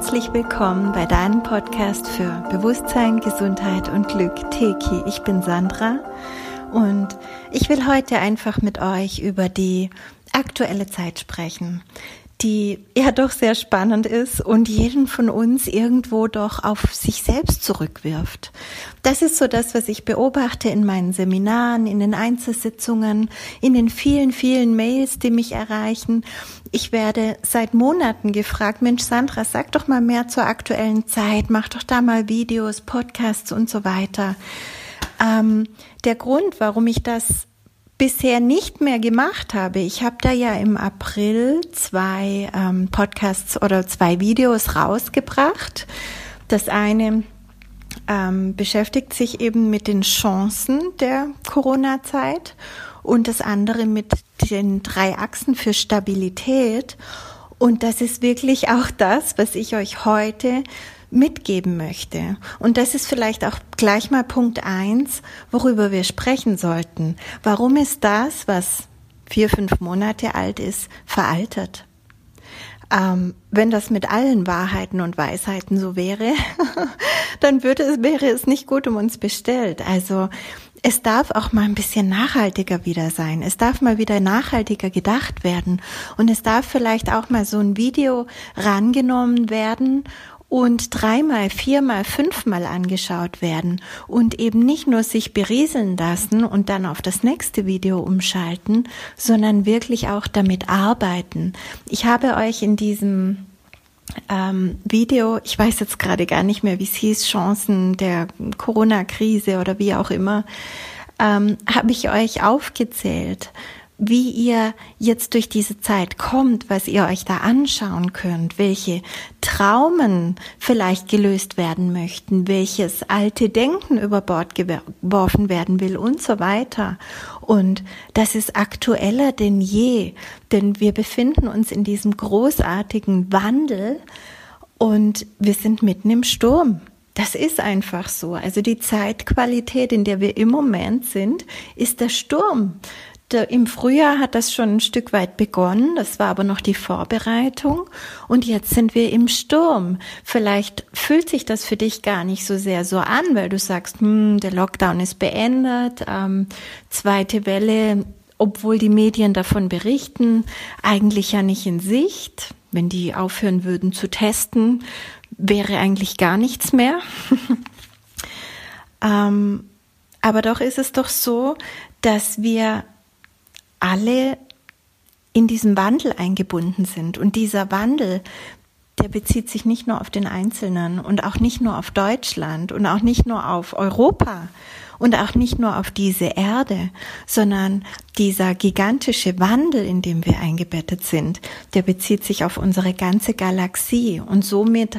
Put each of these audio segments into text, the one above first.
herzlich willkommen bei deinem Podcast für Bewusstsein, Gesundheit und Glück, Teki. Ich bin Sandra und ich will heute einfach mit euch über die aktuelle Zeit sprechen die ja doch sehr spannend ist und jeden von uns irgendwo doch auf sich selbst zurückwirft. Das ist so das, was ich beobachte in meinen Seminaren, in den Einzelsitzungen, in den vielen, vielen Mails, die mich erreichen. Ich werde seit Monaten gefragt, Mensch, Sandra, sag doch mal mehr zur aktuellen Zeit, mach doch da mal Videos, Podcasts und so weiter. Ähm, der Grund, warum ich das bisher nicht mehr gemacht habe. Ich habe da ja im April zwei ähm, Podcasts oder zwei Videos rausgebracht. Das eine ähm, beschäftigt sich eben mit den Chancen der Corona-Zeit und das andere mit den drei Achsen für Stabilität. Und das ist wirklich auch das, was ich euch heute mitgeben möchte. Und das ist vielleicht auch gleich mal Punkt eins, worüber wir sprechen sollten. Warum ist das, was vier, fünf Monate alt ist, veraltet? Ähm, wenn das mit allen Wahrheiten und Weisheiten so wäre, dann würde es, wäre es nicht gut um uns bestellt. Also es darf auch mal ein bisschen nachhaltiger wieder sein. Es darf mal wieder nachhaltiger gedacht werden. Und es darf vielleicht auch mal so ein Video rangenommen werden und dreimal, viermal, fünfmal angeschaut werden und eben nicht nur sich berieseln lassen und dann auf das nächste Video umschalten, sondern wirklich auch damit arbeiten. Ich habe euch in diesem ähm, Video, ich weiß jetzt gerade gar nicht mehr, wie es hieß, Chancen der Corona-Krise oder wie auch immer, ähm, habe ich euch aufgezählt, wie ihr jetzt durch diese Zeit kommt, was ihr euch da anschauen könnt, welche Traumen vielleicht gelöst werden möchten, welches alte Denken über Bord geworfen werden will und so weiter. Und das ist aktueller denn je, denn wir befinden uns in diesem großartigen Wandel und wir sind mitten im Sturm. Das ist einfach so. Also die Zeitqualität, in der wir im Moment sind, ist der Sturm im Frühjahr hat das schon ein Stück weit begonnen, das war aber noch die Vorbereitung und jetzt sind wir im Sturm. Vielleicht fühlt sich das für dich gar nicht so sehr so an, weil du sagst, hm, der Lockdown ist beendet, ähm, zweite Welle, obwohl die Medien davon berichten, eigentlich ja nicht in Sicht. Wenn die aufhören würden zu testen, wäre eigentlich gar nichts mehr. ähm, aber doch ist es doch so, dass wir alle in diesem Wandel eingebunden sind. Und dieser Wandel, der bezieht sich nicht nur auf den Einzelnen und auch nicht nur auf Deutschland und auch nicht nur auf Europa und auch nicht nur auf diese Erde, sondern dieser gigantische Wandel, in dem wir eingebettet sind, der bezieht sich auf unsere ganze Galaxie und somit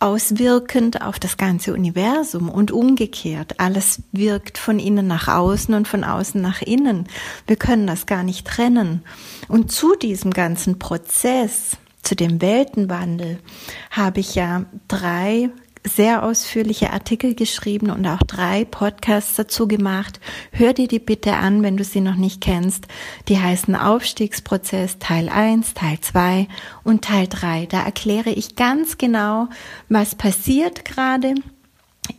auswirkend auf das ganze Universum und umgekehrt. Alles wirkt von innen nach außen und von außen nach innen. Wir können das gar nicht trennen. Und zu diesem ganzen Prozess, zu dem Weltenwandel, habe ich ja drei sehr ausführliche Artikel geschrieben und auch drei Podcasts dazu gemacht. Hör dir die bitte an, wenn du sie noch nicht kennst. Die heißen Aufstiegsprozess Teil 1, Teil 2 und Teil 3. Da erkläre ich ganz genau, was passiert gerade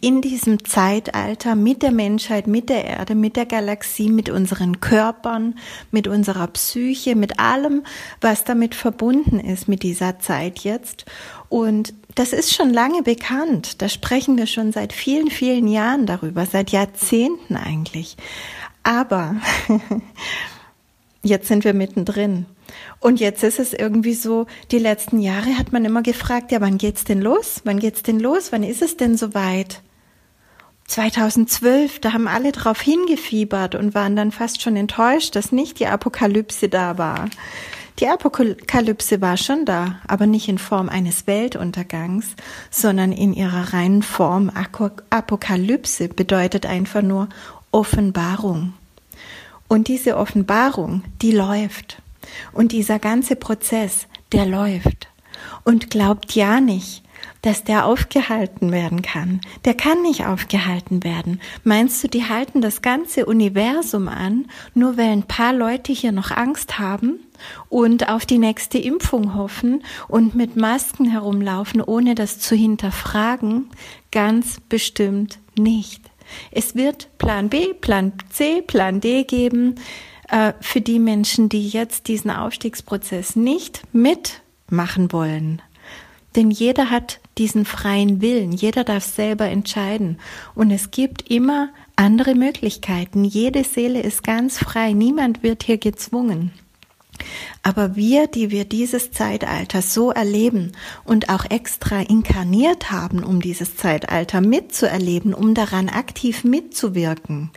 in diesem Zeitalter mit der Menschheit, mit der Erde, mit der Galaxie, mit unseren Körpern, mit unserer Psyche, mit allem, was damit verbunden ist mit dieser Zeit jetzt. Und das ist schon lange bekannt. Da sprechen wir schon seit vielen, vielen Jahren darüber, seit Jahrzehnten eigentlich. Aber jetzt sind wir mittendrin. Und jetzt ist es irgendwie so, die letzten Jahre hat man immer gefragt, ja, wann geht's denn los? Wann geht's denn los? Wann ist es denn soweit? 2012, da haben alle drauf hingefiebert und waren dann fast schon enttäuscht, dass nicht die Apokalypse da war. Die Apokalypse war schon da, aber nicht in Form eines Weltuntergangs, sondern in ihrer reinen Form. Apokalypse bedeutet einfach nur Offenbarung. Und diese Offenbarung, die läuft. Und dieser ganze Prozess, der läuft. Und glaubt ja nicht, dass der aufgehalten werden kann. Der kann nicht aufgehalten werden. Meinst du, die halten das ganze Universum an, nur weil ein paar Leute hier noch Angst haben und auf die nächste Impfung hoffen und mit Masken herumlaufen, ohne das zu hinterfragen? Ganz bestimmt nicht. Es wird Plan B, Plan C, Plan D geben äh, für die Menschen, die jetzt diesen Aufstiegsprozess nicht mitmachen wollen. Denn jeder hat diesen freien Willen, jeder darf selber entscheiden. Und es gibt immer andere Möglichkeiten. Jede Seele ist ganz frei, niemand wird hier gezwungen. Aber wir, die wir dieses Zeitalter so erleben und auch extra inkarniert haben, um dieses Zeitalter mitzuerleben, um daran aktiv mitzuwirken,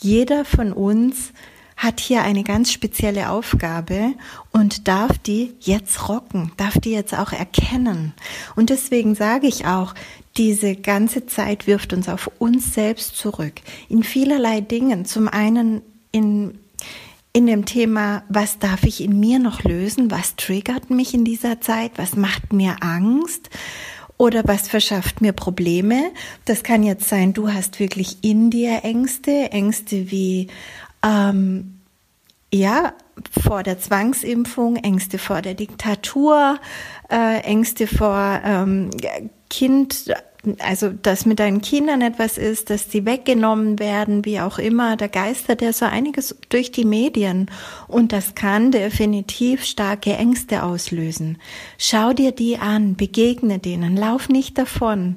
jeder von uns hat hier eine ganz spezielle Aufgabe und darf die jetzt rocken, darf die jetzt auch erkennen. Und deswegen sage ich auch, diese ganze Zeit wirft uns auf uns selbst zurück. In vielerlei Dingen. Zum einen in, in dem Thema, was darf ich in mir noch lösen? Was triggert mich in dieser Zeit? Was macht mir Angst? Oder was verschafft mir Probleme? Das kann jetzt sein, du hast wirklich in dir Ängste, Ängste wie ähm, ja, vor der Zwangsimpfung, Ängste vor der Diktatur, äh, Ängste vor ähm, Kind, also dass mit deinen Kindern etwas ist, dass die weggenommen werden, wie auch immer. Da geistert ja so einiges durch die Medien und das kann definitiv starke Ängste auslösen. Schau dir die an, begegne denen, lauf nicht davon.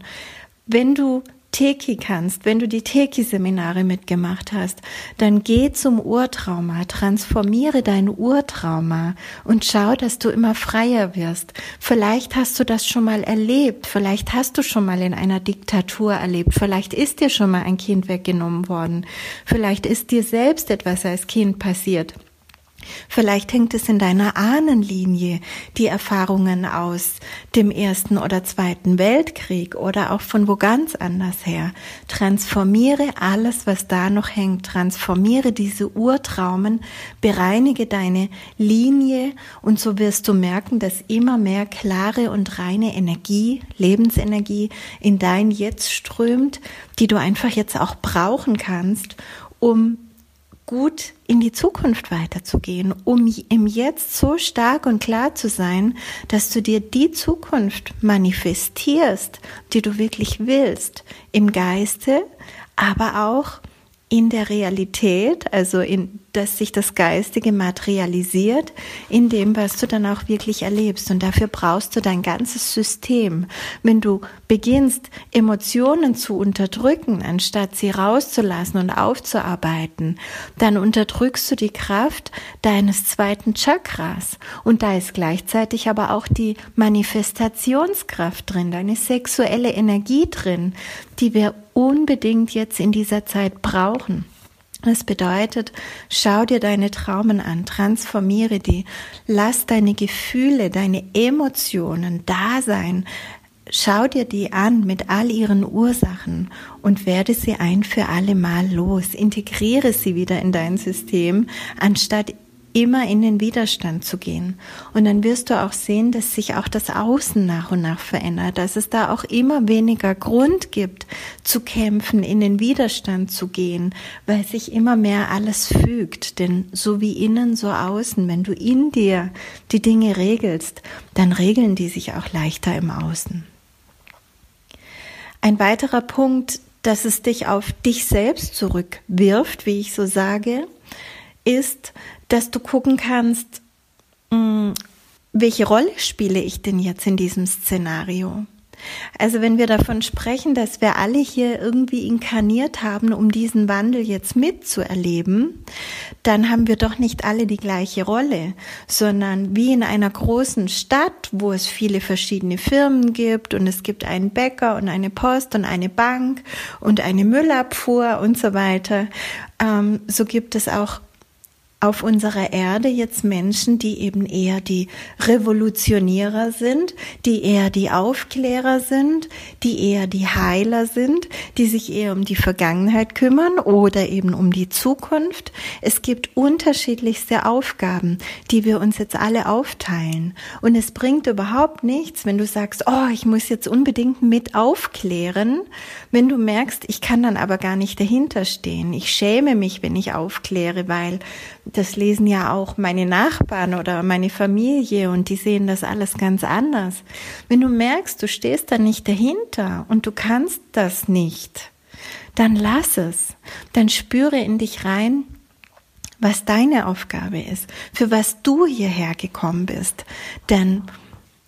Wenn du Teki kannst, wenn du die Teki-Seminare mitgemacht hast, dann geh zum Urtrauma, transformiere dein Urtrauma und schau, dass du immer freier wirst. Vielleicht hast du das schon mal erlebt, vielleicht hast du schon mal in einer Diktatur erlebt, vielleicht ist dir schon mal ein Kind weggenommen worden, vielleicht ist dir selbst etwas als Kind passiert. Vielleicht hängt es in deiner Ahnenlinie, die Erfahrungen aus dem Ersten oder Zweiten Weltkrieg oder auch von wo ganz anders her. Transformiere alles, was da noch hängt. Transformiere diese Urtraumen, bereinige deine Linie und so wirst du merken, dass immer mehr klare und reine Energie, Lebensenergie in dein Jetzt strömt, die du einfach jetzt auch brauchen kannst, um gut in die Zukunft weiterzugehen, um im Jetzt so stark und klar zu sein, dass du dir die Zukunft manifestierst, die du wirklich willst, im Geiste, aber auch in der Realität, also in, dass sich das Geistige materialisiert in dem, was du dann auch wirklich erlebst. Und dafür brauchst du dein ganzes System. Wenn du beginnst, Emotionen zu unterdrücken, anstatt sie rauszulassen und aufzuarbeiten, dann unterdrückst du die Kraft deines zweiten Chakras. Und da ist gleichzeitig aber auch die Manifestationskraft drin, deine sexuelle Energie drin, die wir unbedingt jetzt in dieser Zeit brauchen. Das bedeutet, schau dir deine Traumen an, transformiere die, lass deine Gefühle, deine Emotionen da sein, schau dir die an mit all ihren Ursachen und werde sie ein für alle Mal los, integriere sie wieder in dein System, anstatt immer in den Widerstand zu gehen. Und dann wirst du auch sehen, dass sich auch das Außen nach und nach verändert, dass es da auch immer weniger Grund gibt, zu kämpfen, in den Widerstand zu gehen, weil sich immer mehr alles fügt. Denn so wie innen, so außen, wenn du in dir die Dinge regelst, dann regeln die sich auch leichter im Außen. Ein weiterer Punkt, dass es dich auf dich selbst zurückwirft, wie ich so sage, ist, dass du gucken kannst, mm, welche Rolle spiele ich denn jetzt in diesem Szenario? Also wenn wir davon sprechen, dass wir alle hier irgendwie inkarniert haben, um diesen Wandel jetzt mitzuerleben, dann haben wir doch nicht alle die gleiche Rolle, sondern wie in einer großen Stadt, wo es viele verschiedene Firmen gibt und es gibt einen Bäcker und eine Post und eine Bank und eine Müllabfuhr und so weiter, ähm, so gibt es auch auf unserer Erde jetzt Menschen, die eben eher die Revolutionierer sind, die eher die Aufklärer sind, die eher die Heiler sind, die sich eher um die Vergangenheit kümmern oder eben um die Zukunft. Es gibt unterschiedlichste Aufgaben, die wir uns jetzt alle aufteilen. Und es bringt überhaupt nichts, wenn du sagst, oh, ich muss jetzt unbedingt mit aufklären, wenn du merkst, ich kann dann aber gar nicht dahinter stehen. Ich schäme mich, wenn ich aufkläre, weil das lesen ja auch meine Nachbarn oder meine Familie und die sehen das alles ganz anders. Wenn du merkst, du stehst da nicht dahinter und du kannst das nicht, dann lass es. Dann spüre in dich rein, was deine Aufgabe ist, für was du hierher gekommen bist. Denn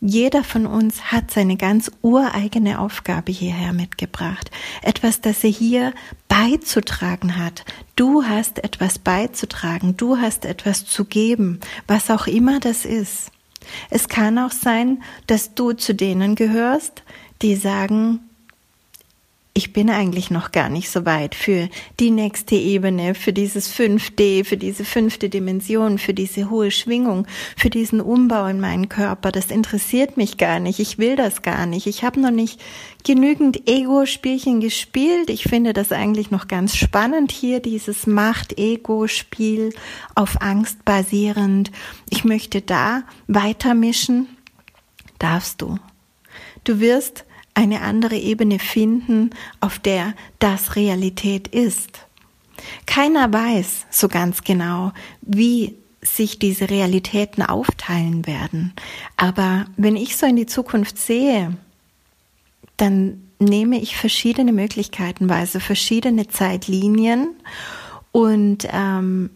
jeder von uns hat seine ganz ureigene Aufgabe hierher mitgebracht. Etwas, das er hier beizutragen hat. Du hast etwas beizutragen. Du hast etwas zu geben, was auch immer das ist. Es kann auch sein, dass du zu denen gehörst, die sagen, ich bin eigentlich noch gar nicht so weit für die nächste Ebene, für dieses 5D, für diese fünfte Dimension, für diese hohe Schwingung, für diesen Umbau in meinen Körper. Das interessiert mich gar nicht. Ich will das gar nicht. Ich habe noch nicht genügend Ego-Spielchen gespielt. Ich finde das eigentlich noch ganz spannend hier, dieses Macht-Ego-Spiel auf Angst basierend. Ich möchte da weitermischen. Darfst du. Du wirst eine andere Ebene finden, auf der das Realität ist. Keiner weiß so ganz genau, wie sich diese Realitäten aufteilen werden. Aber wenn ich so in die Zukunft sehe, dann nehme ich verschiedene Möglichkeiten, also verschiedene Zeitlinien und ähm,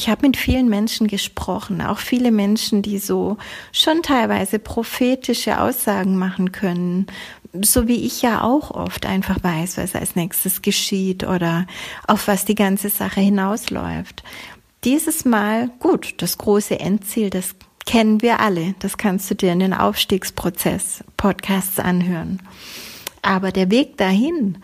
ich habe mit vielen Menschen gesprochen, auch viele Menschen, die so schon teilweise prophetische Aussagen machen können, so wie ich ja auch oft einfach weiß, was als nächstes geschieht oder auf was die ganze Sache hinausläuft. Dieses Mal, gut, das große Endziel, das kennen wir alle, das kannst du dir in den Aufstiegsprozess Podcasts anhören. Aber der Weg dahin,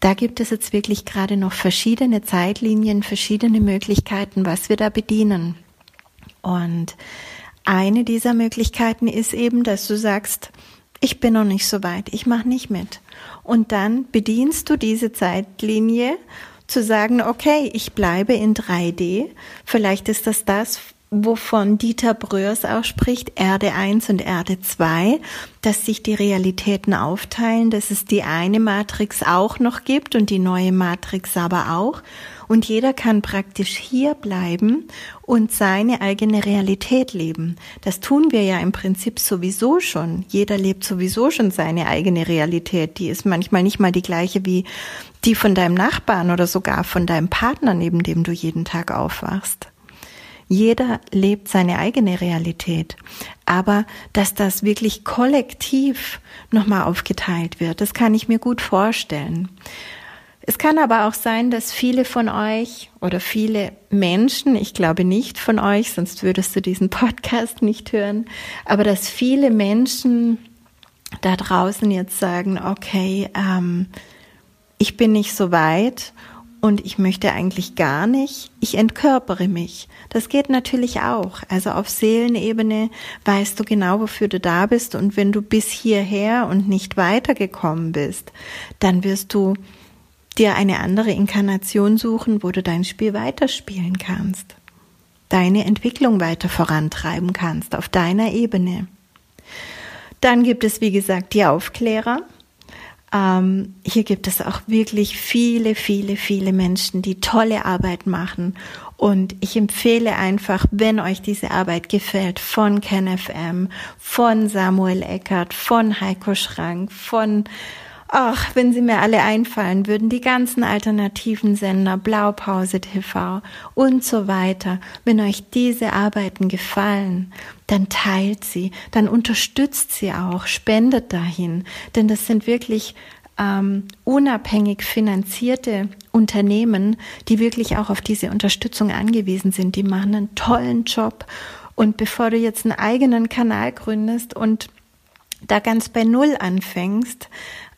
da gibt es jetzt wirklich gerade noch verschiedene Zeitlinien, verschiedene Möglichkeiten, was wir da bedienen. Und eine dieser Möglichkeiten ist eben, dass du sagst, ich bin noch nicht so weit, ich mache nicht mit. Und dann bedienst du diese Zeitlinie zu sagen, okay, ich bleibe in 3D. Vielleicht ist das das, wovon Dieter Bröers auch spricht, Erde 1 und Erde 2, dass sich die Realitäten aufteilen, dass es die eine Matrix auch noch gibt und die neue Matrix aber auch. Und jeder kann praktisch hier bleiben und seine eigene Realität leben. Das tun wir ja im Prinzip sowieso schon. Jeder lebt sowieso schon seine eigene Realität. Die ist manchmal nicht mal die gleiche wie die von deinem Nachbarn oder sogar von deinem Partner, neben dem du jeden Tag aufwachst. Jeder lebt seine eigene Realität. Aber dass das wirklich kollektiv nochmal aufgeteilt wird, das kann ich mir gut vorstellen. Es kann aber auch sein, dass viele von euch oder viele Menschen, ich glaube nicht von euch, sonst würdest du diesen Podcast nicht hören, aber dass viele Menschen da draußen jetzt sagen, okay, ähm, ich bin nicht so weit und ich möchte eigentlich gar nicht, ich entkörpere mich. Das geht natürlich auch. Also auf Seelenebene weißt du genau, wofür du da bist und wenn du bis hierher und nicht weitergekommen bist, dann wirst du dir eine andere Inkarnation suchen, wo du dein Spiel weiterspielen kannst, deine Entwicklung weiter vorantreiben kannst auf deiner Ebene. Dann gibt es, wie gesagt, die Aufklärer, ähm, hier gibt es auch wirklich viele, viele, viele Menschen, die tolle Arbeit machen. Und ich empfehle einfach, wenn euch diese Arbeit gefällt, von KenFM, von Samuel Eckert, von Heiko Schrank, von Ach, wenn sie mir alle einfallen würden, die ganzen alternativen Sender, Blaupause TV und so weiter. Wenn euch diese Arbeiten gefallen, dann teilt sie, dann unterstützt sie auch, spendet dahin, denn das sind wirklich ähm, unabhängig finanzierte Unternehmen, die wirklich auch auf diese Unterstützung angewiesen sind. Die machen einen tollen Job. Und bevor du jetzt einen eigenen Kanal gründest und da ganz bei Null anfängst,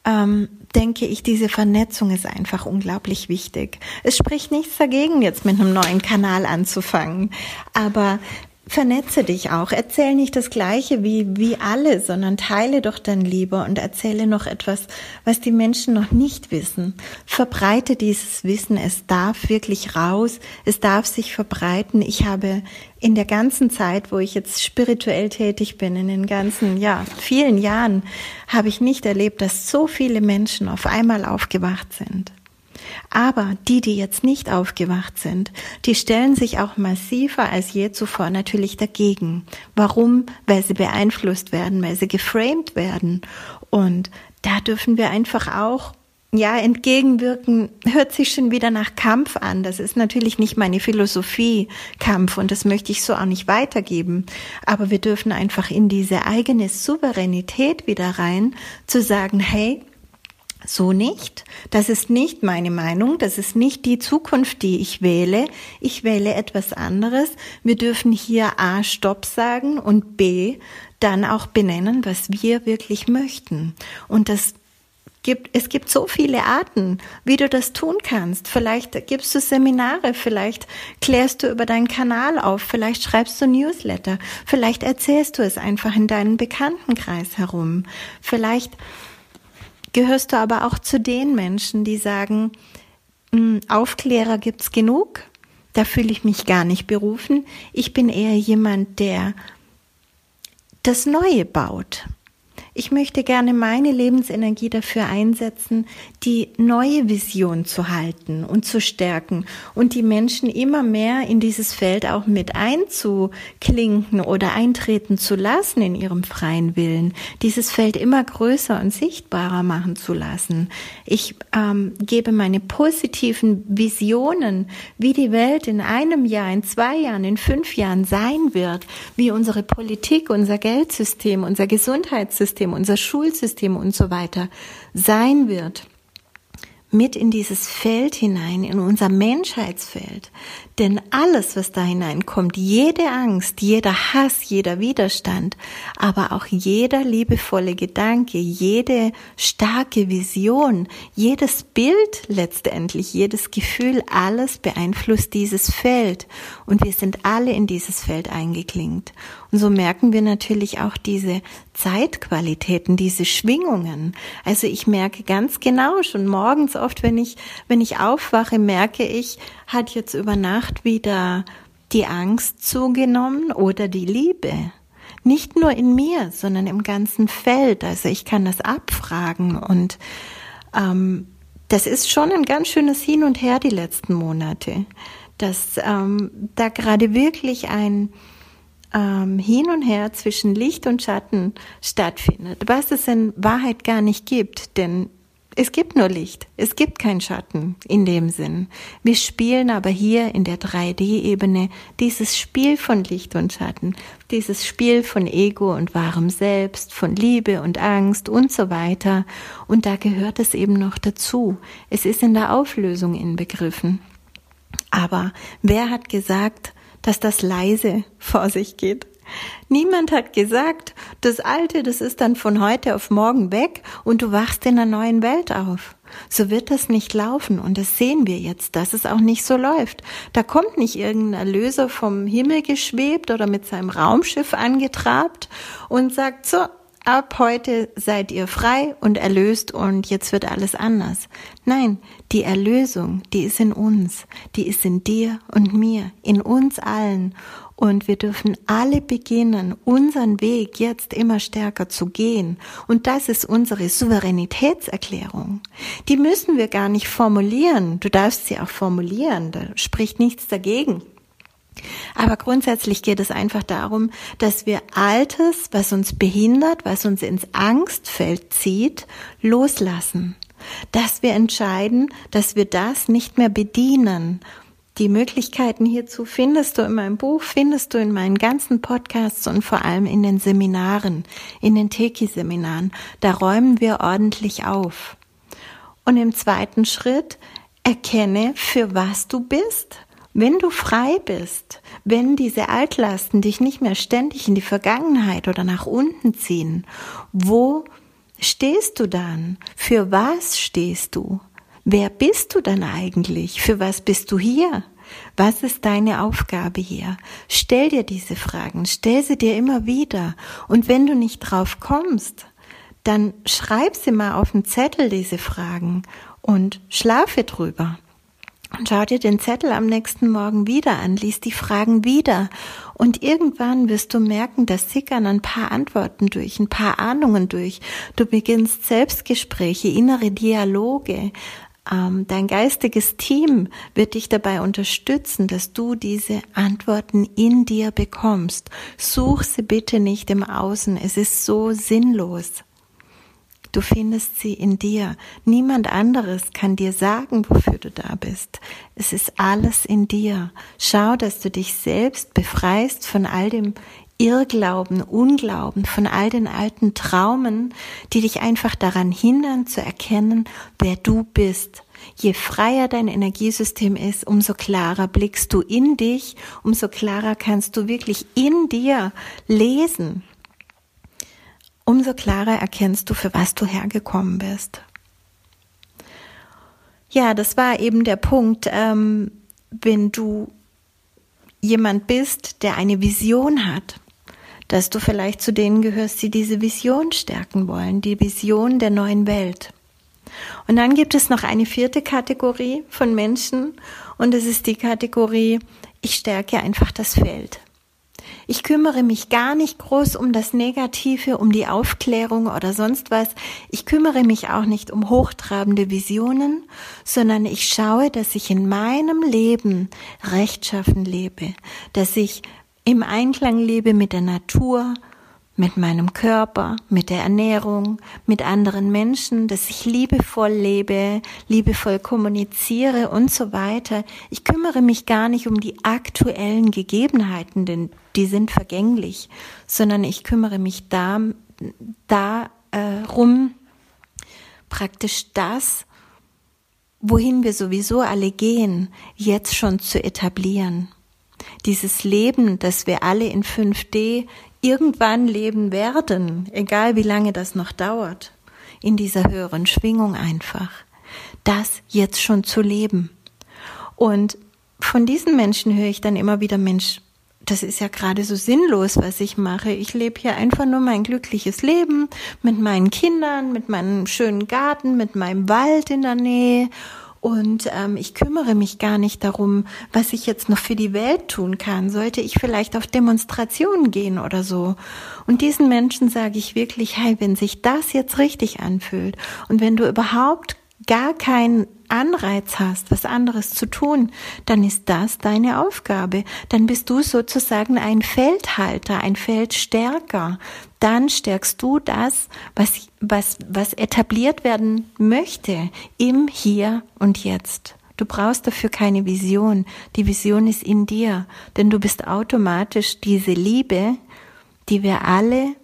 ähm, denke ich, diese Vernetzung ist einfach unglaublich wichtig. Es spricht nichts dagegen, jetzt mit einem neuen Kanal anzufangen. Aber vernetze dich auch. Erzähl nicht das Gleiche wie, wie alle, sondern teile doch dann lieber und erzähle noch etwas, was die Menschen noch nicht wissen. Verbreite dieses Wissen. Es darf wirklich raus. Es darf sich verbreiten. Ich habe in der ganzen Zeit, wo ich jetzt spirituell tätig bin, in den ganzen, ja, vielen Jahren, habe ich nicht erlebt, dass so viele Menschen auf einmal aufgewacht sind. Aber die, die jetzt nicht aufgewacht sind, die stellen sich auch massiver als je zuvor natürlich dagegen. Warum? Weil sie beeinflusst werden, weil sie geframed werden. Und da dürfen wir einfach auch ja, entgegenwirken hört sich schon wieder nach Kampf an. Das ist natürlich nicht meine Philosophie, Kampf, und das möchte ich so auch nicht weitergeben. Aber wir dürfen einfach in diese eigene Souveränität wieder rein, zu sagen, hey, so nicht. Das ist nicht meine Meinung. Das ist nicht die Zukunft, die ich wähle. Ich wähle etwas anderes. Wir dürfen hier A, Stopp sagen und B, dann auch benennen, was wir wirklich möchten. Und das gibt, es gibt so viele Arten, wie du das tun kannst. Vielleicht gibst du Seminare, vielleicht klärst du über deinen Kanal auf, vielleicht schreibst du Newsletter, vielleicht erzählst du es einfach in deinen Bekanntenkreis herum, vielleicht gehörst du aber auch zu den Menschen, die sagen, hm, Aufklärer gibt's genug, da fühle ich mich gar nicht berufen. Ich bin eher jemand, der das Neue baut. Ich möchte gerne meine Lebensenergie dafür einsetzen, die neue Vision zu halten und zu stärken und die Menschen immer mehr in dieses Feld auch mit einzuklinken oder eintreten zu lassen in ihrem freien Willen, dieses Feld immer größer und sichtbarer machen zu lassen. Ich ähm, gebe meine positiven Visionen, wie die Welt in einem Jahr, in zwei Jahren, in fünf Jahren sein wird, wie unsere Politik, unser Geldsystem, unser Gesundheitssystem, Bildungssystem, unser Schulsystem und so weiter sein wird, mit in dieses Feld hinein, in unser Menschheitsfeld. Denn alles, was da hineinkommt, jede Angst, jeder Hass, jeder Widerstand, aber auch jeder liebevolle Gedanke, jede starke Vision, jedes Bild letztendlich, jedes Gefühl, alles beeinflusst dieses Feld. Und wir sind alle in dieses Feld eingeklingt. Und so merken wir natürlich auch diese Zeitqualitäten, diese Schwingungen. Also ich merke ganz genau schon morgens oft, wenn ich, wenn ich aufwache, merke ich, hat jetzt über Nacht wieder die Angst zugenommen oder die Liebe. Nicht nur in mir, sondern im ganzen Feld. Also ich kann das abfragen und ähm, das ist schon ein ganz schönes Hin und Her die letzten Monate, dass ähm, da gerade wirklich ein ähm, Hin und Her zwischen Licht und Schatten stattfindet, was es in Wahrheit gar nicht gibt, denn es gibt nur Licht, es gibt keinen Schatten in dem Sinn. Wir spielen aber hier in der 3D-Ebene dieses Spiel von Licht und Schatten, dieses Spiel von Ego und wahrem Selbst, von Liebe und Angst und so weiter. Und da gehört es eben noch dazu. Es ist in der Auflösung inbegriffen. Aber wer hat gesagt, dass das leise vor sich geht? Niemand hat gesagt, das Alte, das ist dann von heute auf morgen weg und du wachst in einer neuen Welt auf. So wird das nicht laufen und das sehen wir jetzt, dass es auch nicht so läuft. Da kommt nicht irgendein Erlöser vom Himmel geschwebt oder mit seinem Raumschiff angetrabt und sagt so, ab heute seid ihr frei und erlöst und jetzt wird alles anders. Nein, die Erlösung, die ist in uns, die ist in dir und mir, in uns allen. Und wir dürfen alle beginnen, unseren Weg jetzt immer stärker zu gehen. Und das ist unsere Souveränitätserklärung. Die müssen wir gar nicht formulieren. Du darfst sie auch formulieren. Da spricht nichts dagegen. Aber grundsätzlich geht es einfach darum, dass wir Altes, was uns behindert, was uns ins Angstfeld zieht, loslassen. Dass wir entscheiden, dass wir das nicht mehr bedienen. Die Möglichkeiten hierzu findest du in meinem Buch, findest du in meinen ganzen Podcasts und vor allem in den Seminaren, in den Teki-Seminaren. Da räumen wir ordentlich auf. Und im zweiten Schritt erkenne, für was du bist, wenn du frei bist, wenn diese Altlasten dich nicht mehr ständig in die Vergangenheit oder nach unten ziehen, wo stehst du dann? Für was stehst du? Wer bist du dann eigentlich? Für was bist du hier? Was ist deine Aufgabe hier? Stell dir diese Fragen, stell sie dir immer wieder. Und wenn du nicht drauf kommst, dann schreib sie mal auf den Zettel, diese Fragen, und schlafe drüber. Und schau dir den Zettel am nächsten Morgen wieder an, lies die Fragen wieder. Und irgendwann wirst du merken, dass sickern ein paar Antworten durch, ein paar Ahnungen durch. Du beginnst Selbstgespräche, innere Dialoge. Ähm, dein geistiges Team wird dich dabei unterstützen, dass du diese Antworten in dir bekommst. Such sie bitte nicht im Außen. Es ist so sinnlos. Du findest sie in dir. Niemand anderes kann dir sagen, wofür du da bist. Es ist alles in dir. Schau, dass du dich selbst befreist von all dem Irrglauben, Unglauben, von all den alten Traumen, die dich einfach daran hindern zu erkennen, wer du bist. Je freier dein Energiesystem ist, umso klarer blickst du in dich, umso klarer kannst du wirklich in dir lesen, umso klarer erkennst du, für was du hergekommen bist. Ja, das war eben der Punkt, ähm, wenn du jemand bist, der eine Vision hat, dass du vielleicht zu denen gehörst, die diese Vision stärken wollen, die Vision der neuen Welt. Und dann gibt es noch eine vierte Kategorie von Menschen und es ist die Kategorie, ich stärke einfach das Feld. Ich kümmere mich gar nicht groß um das Negative, um die Aufklärung oder sonst was. Ich kümmere mich auch nicht um hochtrabende Visionen, sondern ich schaue, dass ich in meinem Leben rechtschaffen lebe, dass ich im Einklang lebe mit der Natur, mit meinem Körper, mit der Ernährung, mit anderen Menschen, dass ich liebevoll lebe, liebevoll kommuniziere und so weiter. Ich kümmere mich gar nicht um die aktuellen Gegebenheiten, denn die sind vergänglich, sondern ich kümmere mich da, darum, äh, praktisch das, wohin wir sowieso alle gehen, jetzt schon zu etablieren. Dieses Leben, das wir alle in 5D irgendwann leben werden, egal wie lange das noch dauert, in dieser höheren Schwingung einfach, das jetzt schon zu leben. Und von diesen Menschen höre ich dann immer wieder, Mensch, das ist ja gerade so sinnlos, was ich mache. Ich lebe hier einfach nur mein glückliches Leben mit meinen Kindern, mit meinem schönen Garten, mit meinem Wald in der Nähe und ähm, ich kümmere mich gar nicht darum, was ich jetzt noch für die Welt tun kann. Sollte ich vielleicht auf Demonstrationen gehen oder so? Und diesen Menschen sage ich wirklich, hey, wenn sich das jetzt richtig anfühlt und wenn du überhaupt gar keinen Anreiz hast, was anderes zu tun, dann ist das deine Aufgabe. Dann bist du sozusagen ein Feldhalter, ein Feldstärker. Dann stärkst du das, was, was, was etabliert werden möchte im Hier und Jetzt. Du brauchst dafür keine Vision. Die Vision ist in dir, denn du bist automatisch diese Liebe, die wir alle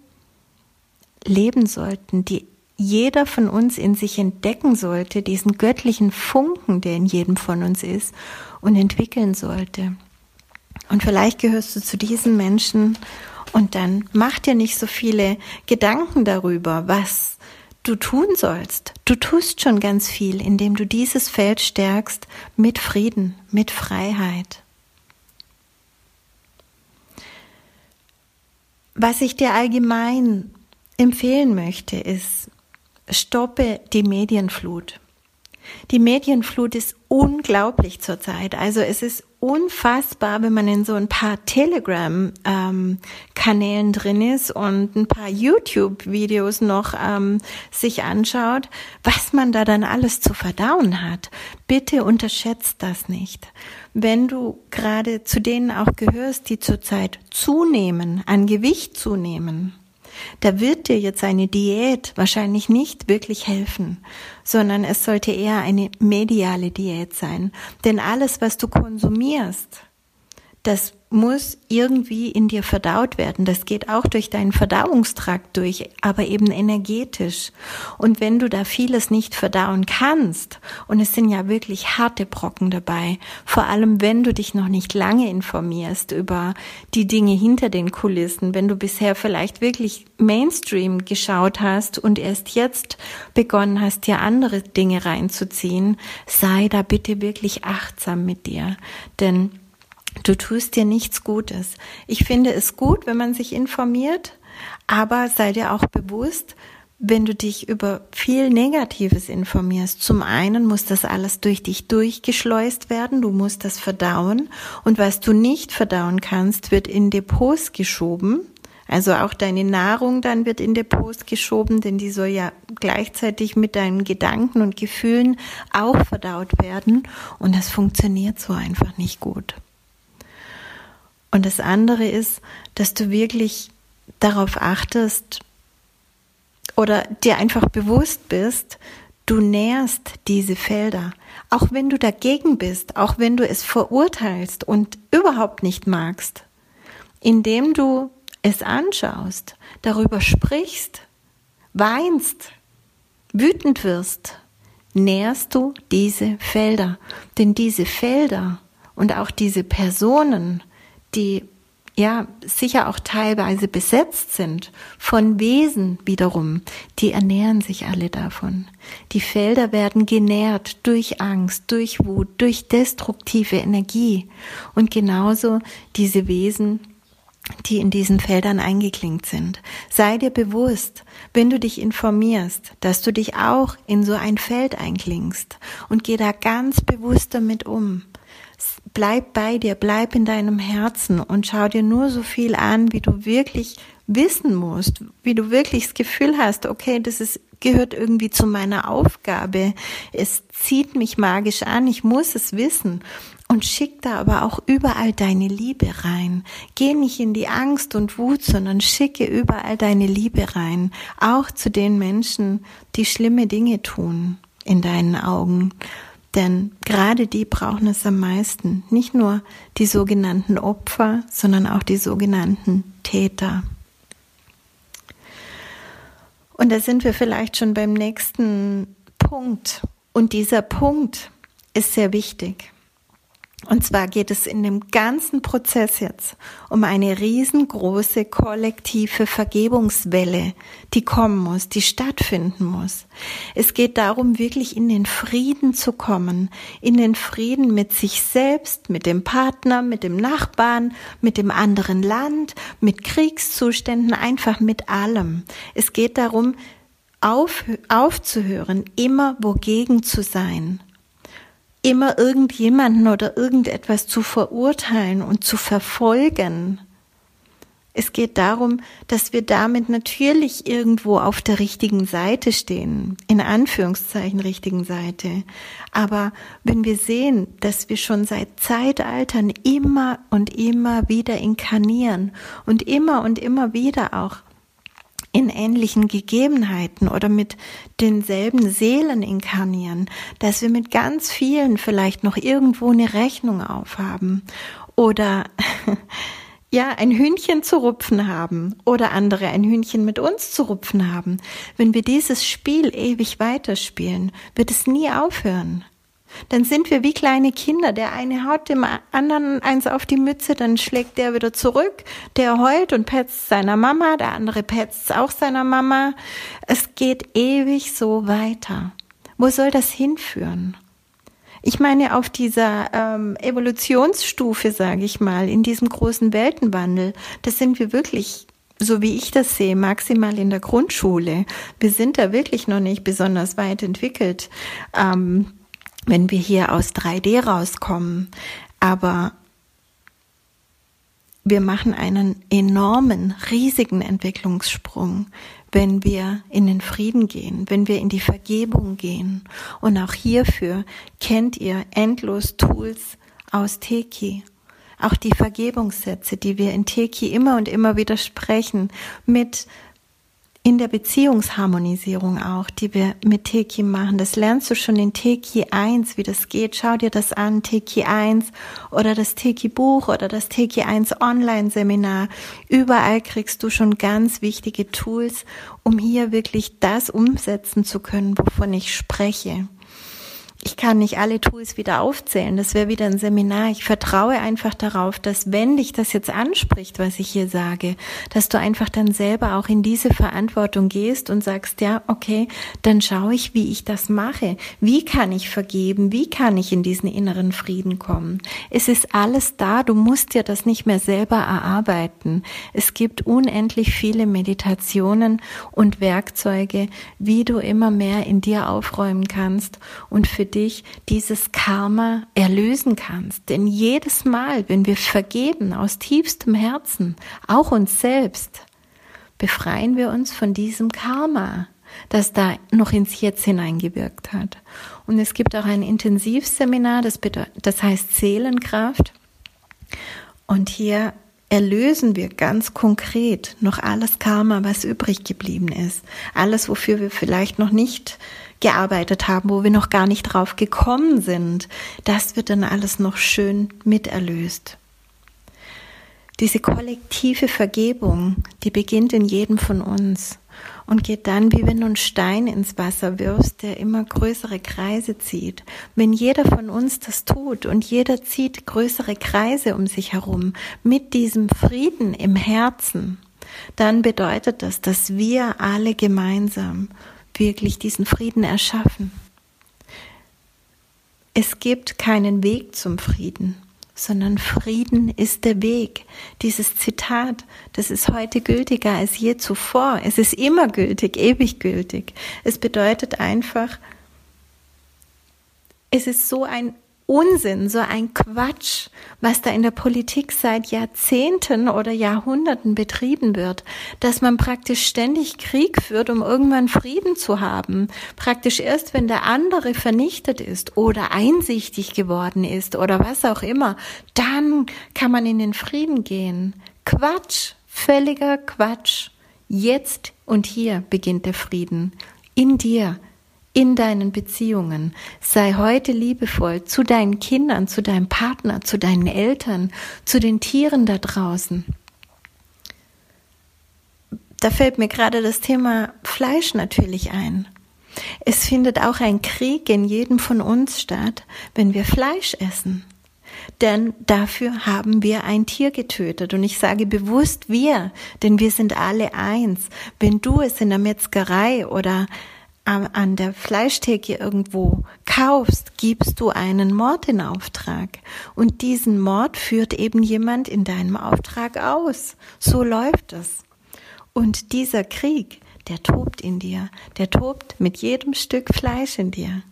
leben sollten, die jeder von uns in sich entdecken sollte, diesen göttlichen Funken, der in jedem von uns ist, und entwickeln sollte. Und vielleicht gehörst du zu diesen Menschen und dann mach dir nicht so viele Gedanken darüber, was du tun sollst. Du tust schon ganz viel, indem du dieses Feld stärkst mit Frieden, mit Freiheit. Was ich dir allgemein empfehlen möchte, ist, stoppe die Medienflut. Die Medienflut ist unglaublich zurzeit. Also es ist unfassbar, wenn man in so ein paar Telegram-Kanälen ähm, drin ist und ein paar YouTube-Videos noch ähm, sich anschaut, was man da dann alles zu verdauen hat. Bitte unterschätzt das nicht. Wenn du gerade zu denen auch gehörst, die zurzeit zunehmen, an Gewicht zunehmen, da wird dir jetzt eine Diät wahrscheinlich nicht wirklich helfen, sondern es sollte eher eine mediale Diät sein. Denn alles, was du konsumierst, das muss irgendwie in dir verdaut werden. Das geht auch durch deinen Verdauungstrakt durch, aber eben energetisch. Und wenn du da vieles nicht verdauen kannst, und es sind ja wirklich harte Brocken dabei, vor allem wenn du dich noch nicht lange informierst über die Dinge hinter den Kulissen, wenn du bisher vielleicht wirklich Mainstream geschaut hast und erst jetzt begonnen hast, dir andere Dinge reinzuziehen, sei da bitte wirklich achtsam mit dir. Denn Du tust dir nichts Gutes. Ich finde es gut, wenn man sich informiert, aber sei dir auch bewusst, wenn du dich über viel Negatives informierst. Zum einen muss das alles durch dich durchgeschleust werden, du musst das verdauen und was du nicht verdauen kannst, wird in Depots geschoben. Also auch deine Nahrung dann wird in Depots geschoben, denn die soll ja gleichzeitig mit deinen Gedanken und Gefühlen auch verdaut werden und das funktioniert so einfach nicht gut. Und das andere ist, dass du wirklich darauf achtest oder dir einfach bewusst bist, du nährst diese Felder. Auch wenn du dagegen bist, auch wenn du es verurteilst und überhaupt nicht magst, indem du es anschaust, darüber sprichst, weinst, wütend wirst, nährst du diese Felder. Denn diese Felder und auch diese Personen, die ja sicher auch teilweise besetzt sind von Wesen wiederum, die ernähren sich alle davon. Die Felder werden genährt durch Angst, durch Wut, durch destruktive Energie und genauso diese Wesen, die in diesen Feldern eingeklingt sind. Sei dir bewusst, wenn du dich informierst, dass du dich auch in so ein Feld einklingst und geh da ganz bewusst damit um bleib bei dir, bleib in deinem Herzen und schau dir nur so viel an, wie du wirklich wissen musst, wie du wirklich das Gefühl hast, okay, das ist, gehört irgendwie zu meiner Aufgabe. Es zieht mich magisch an, ich muss es wissen. Und schick da aber auch überall deine Liebe rein. Geh nicht in die Angst und Wut, sondern schicke überall deine Liebe rein. Auch zu den Menschen, die schlimme Dinge tun in deinen Augen. Denn gerade die brauchen es am meisten. Nicht nur die sogenannten Opfer, sondern auch die sogenannten Täter. Und da sind wir vielleicht schon beim nächsten Punkt. Und dieser Punkt ist sehr wichtig. Und zwar geht es in dem ganzen Prozess jetzt um eine riesengroße kollektive Vergebungswelle, die kommen muss, die stattfinden muss. Es geht darum, wirklich in den Frieden zu kommen, in den Frieden mit sich selbst, mit dem Partner, mit dem Nachbarn, mit dem anderen Land, mit Kriegszuständen, einfach mit allem. Es geht darum, auf, aufzuhören, immer wogegen zu sein immer irgendjemanden oder irgendetwas zu verurteilen und zu verfolgen. Es geht darum, dass wir damit natürlich irgendwo auf der richtigen Seite stehen, in Anführungszeichen richtigen Seite. Aber wenn wir sehen, dass wir schon seit Zeitaltern immer und immer wieder inkarnieren und immer und immer wieder auch in ähnlichen Gegebenheiten oder mit denselben Seelen inkarnieren, dass wir mit ganz vielen vielleicht noch irgendwo eine Rechnung aufhaben oder ja, ein Hühnchen zu rupfen haben oder andere ein Hühnchen mit uns zu rupfen haben. Wenn wir dieses Spiel ewig weiterspielen, wird es nie aufhören. Dann sind wir wie kleine Kinder. Der eine haut dem anderen eins auf die Mütze, dann schlägt der wieder zurück. Der heult und petzt seiner Mama, der andere petzt auch seiner Mama. Es geht ewig so weiter. Wo soll das hinführen? Ich meine, auf dieser ähm, Evolutionsstufe, sage ich mal, in diesem großen Weltenwandel, das sind wir wirklich so wie ich das sehe, maximal in der Grundschule. Wir sind da wirklich noch nicht besonders weit entwickelt. Ähm, wenn wir hier aus 3D rauskommen. Aber wir machen einen enormen, riesigen Entwicklungssprung, wenn wir in den Frieden gehen, wenn wir in die Vergebung gehen. Und auch hierfür kennt ihr endlos Tools aus Teki. Auch die Vergebungssätze, die wir in Teki immer und immer wieder sprechen, mit in der Beziehungsharmonisierung auch, die wir mit Teki machen. Das lernst du schon in Teki 1, wie das geht. Schau dir das an, Teki 1 oder das Teki Buch oder das Teki 1 Online Seminar. Überall kriegst du schon ganz wichtige Tools, um hier wirklich das umsetzen zu können, wovon ich spreche ich kann nicht alle Tools wieder aufzählen. Das wäre wieder ein Seminar. Ich vertraue einfach darauf, dass wenn dich das jetzt anspricht, was ich hier sage, dass du einfach dann selber auch in diese Verantwortung gehst und sagst, ja, okay, dann schaue ich, wie ich das mache. Wie kann ich vergeben? Wie kann ich in diesen inneren Frieden kommen? Es ist alles da. Du musst dir das nicht mehr selber erarbeiten. Es gibt unendlich viele Meditationen und Werkzeuge, wie du immer mehr in dir aufräumen kannst und für dich dieses Karma erlösen kannst. Denn jedes Mal, wenn wir vergeben aus tiefstem Herzen, auch uns selbst, befreien wir uns von diesem Karma, das da noch ins Jetzt hineingewirkt hat. Und es gibt auch ein Intensivseminar, das, das heißt Seelenkraft. Und hier erlösen wir ganz konkret noch alles Karma, was übrig geblieben ist. Alles, wofür wir vielleicht noch nicht gearbeitet haben, wo wir noch gar nicht drauf gekommen sind. Das wird dann alles noch schön miterlöst. Diese kollektive Vergebung, die beginnt in jedem von uns und geht dann, wie wenn du einen Stein ins Wasser wirfst, der immer größere Kreise zieht. Wenn jeder von uns das tut und jeder zieht größere Kreise um sich herum mit diesem Frieden im Herzen, dann bedeutet das, dass wir alle gemeinsam wirklich diesen Frieden erschaffen. Es gibt keinen Weg zum Frieden, sondern Frieden ist der Weg. Dieses Zitat, das ist heute gültiger als je zuvor. Es ist immer gültig, ewig gültig. Es bedeutet einfach, es ist so ein Unsinn, so ein Quatsch, was da in der Politik seit Jahrzehnten oder Jahrhunderten betrieben wird, dass man praktisch ständig Krieg führt, um irgendwann Frieden zu haben. Praktisch erst, wenn der andere vernichtet ist oder einsichtig geworden ist oder was auch immer, dann kann man in den Frieden gehen. Quatsch, völliger Quatsch. Jetzt und hier beginnt der Frieden. In dir, in deinen Beziehungen. Sei heute liebevoll zu deinen Kindern, zu deinem Partner, zu deinen Eltern, zu den Tieren da draußen. Da fällt mir gerade das Thema Fleisch natürlich ein. Es findet auch ein Krieg in jedem von uns statt, wenn wir Fleisch essen. Denn dafür haben wir ein Tier getötet. Und ich sage bewusst wir, denn wir sind alle eins. Wenn du es in der Metzgerei oder an der Fleischtheke irgendwo kaufst, gibst du einen Mord in Auftrag. Und diesen Mord führt eben jemand in deinem Auftrag aus. So läuft es. Und dieser Krieg, der tobt in dir, der tobt mit jedem Stück Fleisch in dir.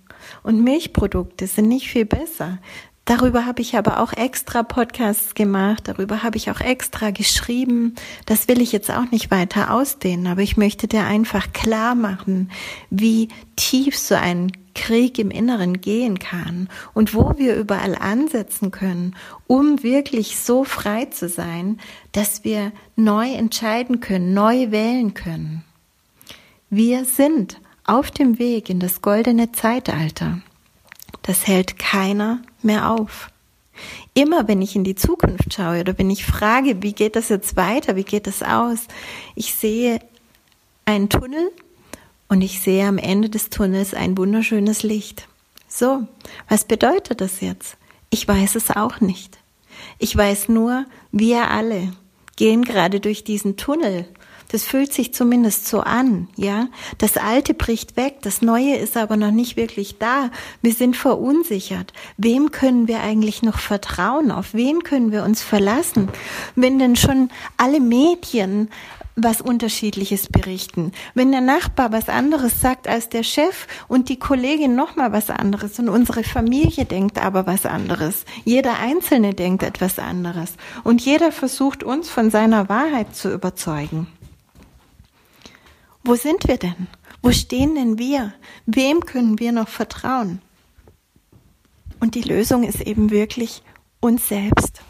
Und Milchprodukte sind nicht viel besser. Darüber habe ich aber auch extra Podcasts gemacht, darüber habe ich auch extra geschrieben. Das will ich jetzt auch nicht weiter ausdehnen, aber ich möchte dir einfach klar machen, wie tief so ein Krieg im Inneren gehen kann und wo wir überall ansetzen können, um wirklich so frei zu sein, dass wir neu entscheiden können, neu wählen können. Wir sind auf dem Weg in das goldene Zeitalter. Das hält keiner mehr auf. Immer wenn ich in die Zukunft schaue oder wenn ich frage, wie geht das jetzt weiter, wie geht das aus, ich sehe einen Tunnel und ich sehe am Ende des Tunnels ein wunderschönes Licht. So, was bedeutet das jetzt? Ich weiß es auch nicht. Ich weiß nur, wir alle gehen gerade durch diesen Tunnel das fühlt sich zumindest so an, ja. Das Alte bricht weg, das Neue ist aber noch nicht wirklich da. Wir sind verunsichert. Wem können wir eigentlich noch vertrauen? Auf wen können wir uns verlassen? Wenn denn schon alle Medien was Unterschiedliches berichten. Wenn der Nachbar was anderes sagt als der Chef und die Kollegin nochmal was anderes und unsere Familie denkt aber was anderes. Jeder Einzelne denkt etwas anderes und jeder versucht uns von seiner Wahrheit zu überzeugen. Wo sind wir denn? Wo stehen denn wir? Wem können wir noch vertrauen? Und die Lösung ist eben wirklich uns selbst.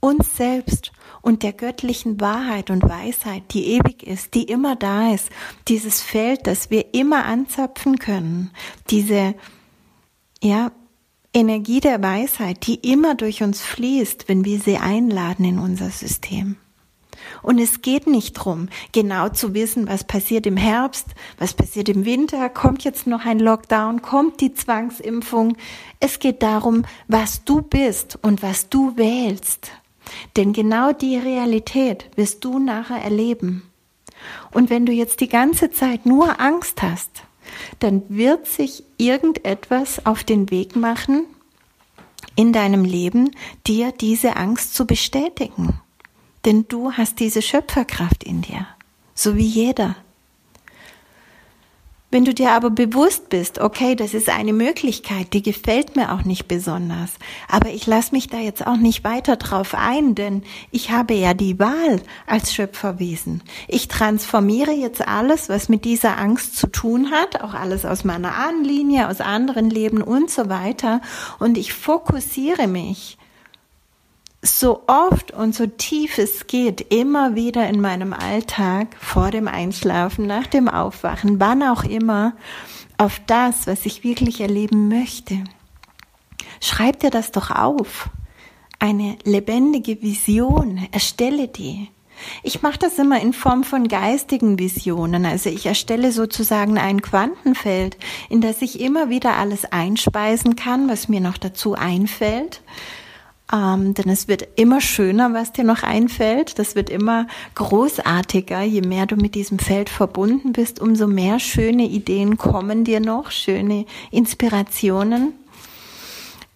Uns selbst und der göttlichen Wahrheit und Weisheit, die ewig ist, die immer da ist, dieses Feld, das wir immer anzapfen können, diese, ja, Energie der Weisheit, die immer durch uns fließt, wenn wir sie einladen in unser System. Und es geht nicht drum, genau zu wissen, was passiert im Herbst, was passiert im Winter, kommt jetzt noch ein Lockdown, kommt die Zwangsimpfung. Es geht darum, was du bist und was du wählst. Denn genau die Realität wirst du nachher erleben. Und wenn du jetzt die ganze Zeit nur Angst hast, dann wird sich irgendetwas auf den Weg machen in deinem Leben, dir diese Angst zu bestätigen. Denn du hast diese Schöpferkraft in dir, so wie jeder. Wenn du dir aber bewusst bist, okay, das ist eine Möglichkeit, die gefällt mir auch nicht besonders, aber ich lasse mich da jetzt auch nicht weiter drauf ein, denn ich habe ja die Wahl als Schöpferwesen. Ich transformiere jetzt alles, was mit dieser Angst zu tun hat, auch alles aus meiner Ahnenlinie, aus anderen Leben und so weiter, und ich fokussiere mich so oft und so tief es geht, immer wieder in meinem Alltag, vor dem Einschlafen, nach dem Aufwachen, wann auch immer, auf das, was ich wirklich erleben möchte. Schreib dir das doch auf. Eine lebendige Vision, erstelle die. Ich mache das immer in Form von geistigen Visionen. Also ich erstelle sozusagen ein Quantenfeld, in das ich immer wieder alles einspeisen kann, was mir noch dazu einfällt ähm, denn es wird immer schöner, was dir noch einfällt. Das wird immer großartiger. Je mehr du mit diesem Feld verbunden bist, umso mehr schöne Ideen kommen dir noch, schöne Inspirationen.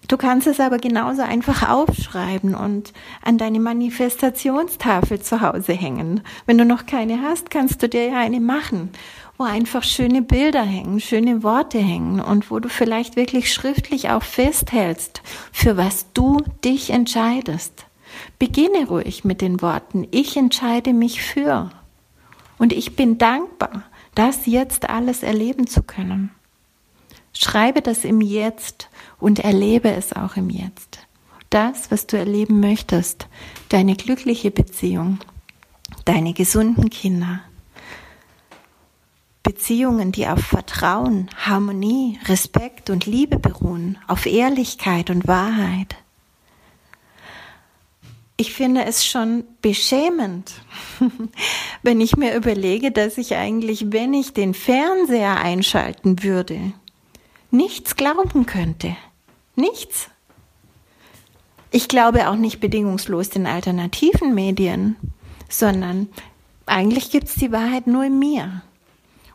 Du kannst es aber genauso einfach aufschreiben und an deine Manifestationstafel zu Hause hängen. Wenn du noch keine hast, kannst du dir ja eine machen wo einfach schöne Bilder hängen, schöne Worte hängen und wo du vielleicht wirklich schriftlich auch festhältst, für was du dich entscheidest. Beginne ruhig mit den Worten, ich entscheide mich für. Und ich bin dankbar, das jetzt alles erleben zu können. Schreibe das im Jetzt und erlebe es auch im Jetzt. Das, was du erleben möchtest, deine glückliche Beziehung, deine gesunden Kinder, Beziehungen, die auf Vertrauen, Harmonie, Respekt und Liebe beruhen, auf Ehrlichkeit und Wahrheit. Ich finde es schon beschämend, wenn ich mir überlege, dass ich eigentlich, wenn ich den Fernseher einschalten würde, nichts glauben könnte. Nichts. Ich glaube auch nicht bedingungslos den alternativen Medien, sondern eigentlich gibt es die Wahrheit nur in mir.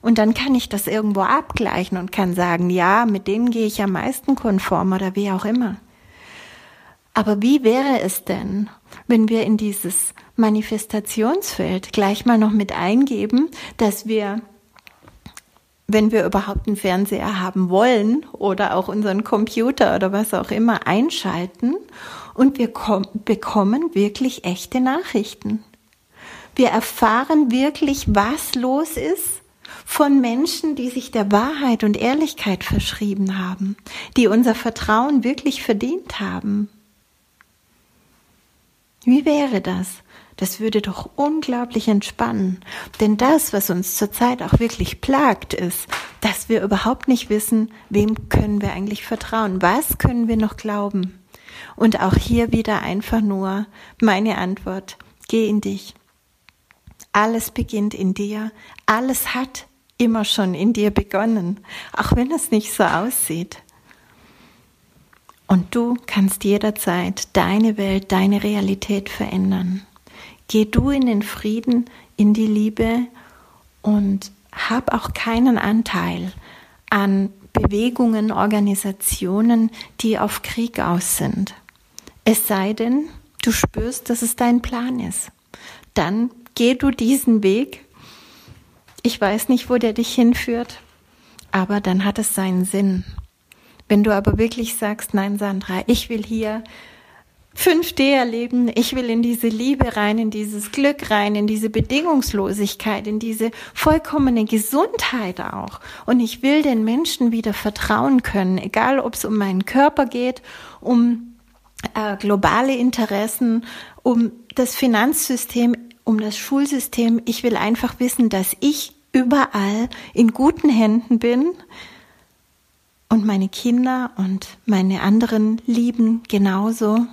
Und dann kann ich das irgendwo abgleichen und kann sagen, ja, mit denen gehe ich am meisten konform oder wie auch immer. Aber wie wäre es denn, wenn wir in dieses Manifestationsfeld gleich mal noch mit eingeben, dass wir, wenn wir überhaupt einen Fernseher haben wollen oder auch unseren Computer oder was auch immer einschalten und wir bekommen wirklich echte Nachrichten. Wir erfahren wirklich, was los ist von Menschen, die sich der Wahrheit und Ehrlichkeit verschrieben haben, die unser Vertrauen wirklich verdient haben. Wie wäre das? Das würde doch unglaublich entspannen. Denn das, was uns zurzeit auch wirklich plagt, ist, dass wir überhaupt nicht wissen, wem können wir eigentlich vertrauen, was können wir noch glauben. Und auch hier wieder einfach nur meine Antwort, geh in dich. Alles beginnt in dir, alles hat immer schon in dir begonnen, auch wenn es nicht so aussieht. Und du kannst jederzeit deine Welt, deine Realität verändern. Geh du in den Frieden, in die Liebe und hab auch keinen Anteil an Bewegungen, Organisationen, die auf Krieg aus sind. Es sei denn, du spürst, dass es dein Plan ist. Dann geh du diesen Weg ich weiß nicht, wo der dich hinführt, aber dann hat es seinen Sinn. Wenn du aber wirklich sagst, nein, Sandra, ich will hier 5D erleben, ich will in diese Liebe rein, in dieses Glück rein, in diese Bedingungslosigkeit, in diese vollkommene Gesundheit auch. Und ich will den Menschen wieder vertrauen können, egal ob es um meinen Körper geht, um äh, globale Interessen, um das Finanzsystem, um das Schulsystem. Ich will einfach wissen, dass ich überall in guten Händen bin und meine Kinder und meine anderen Lieben genauso.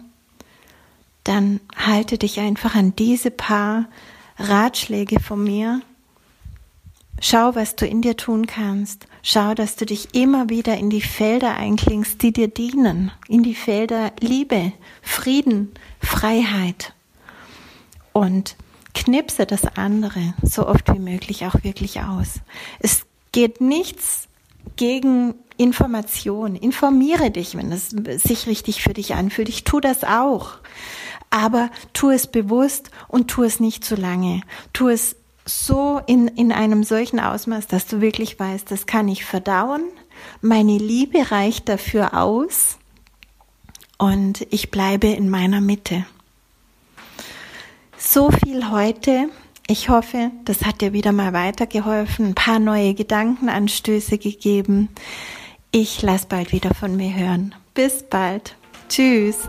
Dann halte dich einfach an diese paar Ratschläge von mir. Schau, was du in dir tun kannst. Schau, dass du dich immer wieder in die Felder einklingst, die dir dienen. In die Felder Liebe, Frieden, Freiheit. Und knipse das andere so oft wie möglich auch wirklich aus. Es geht nichts gegen Information. Informiere dich, wenn es sich richtig für dich anfühlt. Ich tue das auch. Aber tu es bewusst und tu es nicht zu lange. Tu es so in, in einem solchen Ausmaß, dass du wirklich weißt, das kann ich verdauen. Meine Liebe reicht dafür aus und ich bleibe in meiner Mitte. So viel heute. Ich hoffe, das hat dir wieder mal weitergeholfen, ein paar neue Gedankenanstöße gegeben. Ich lasse bald wieder von mir hören. Bis bald. Tschüss.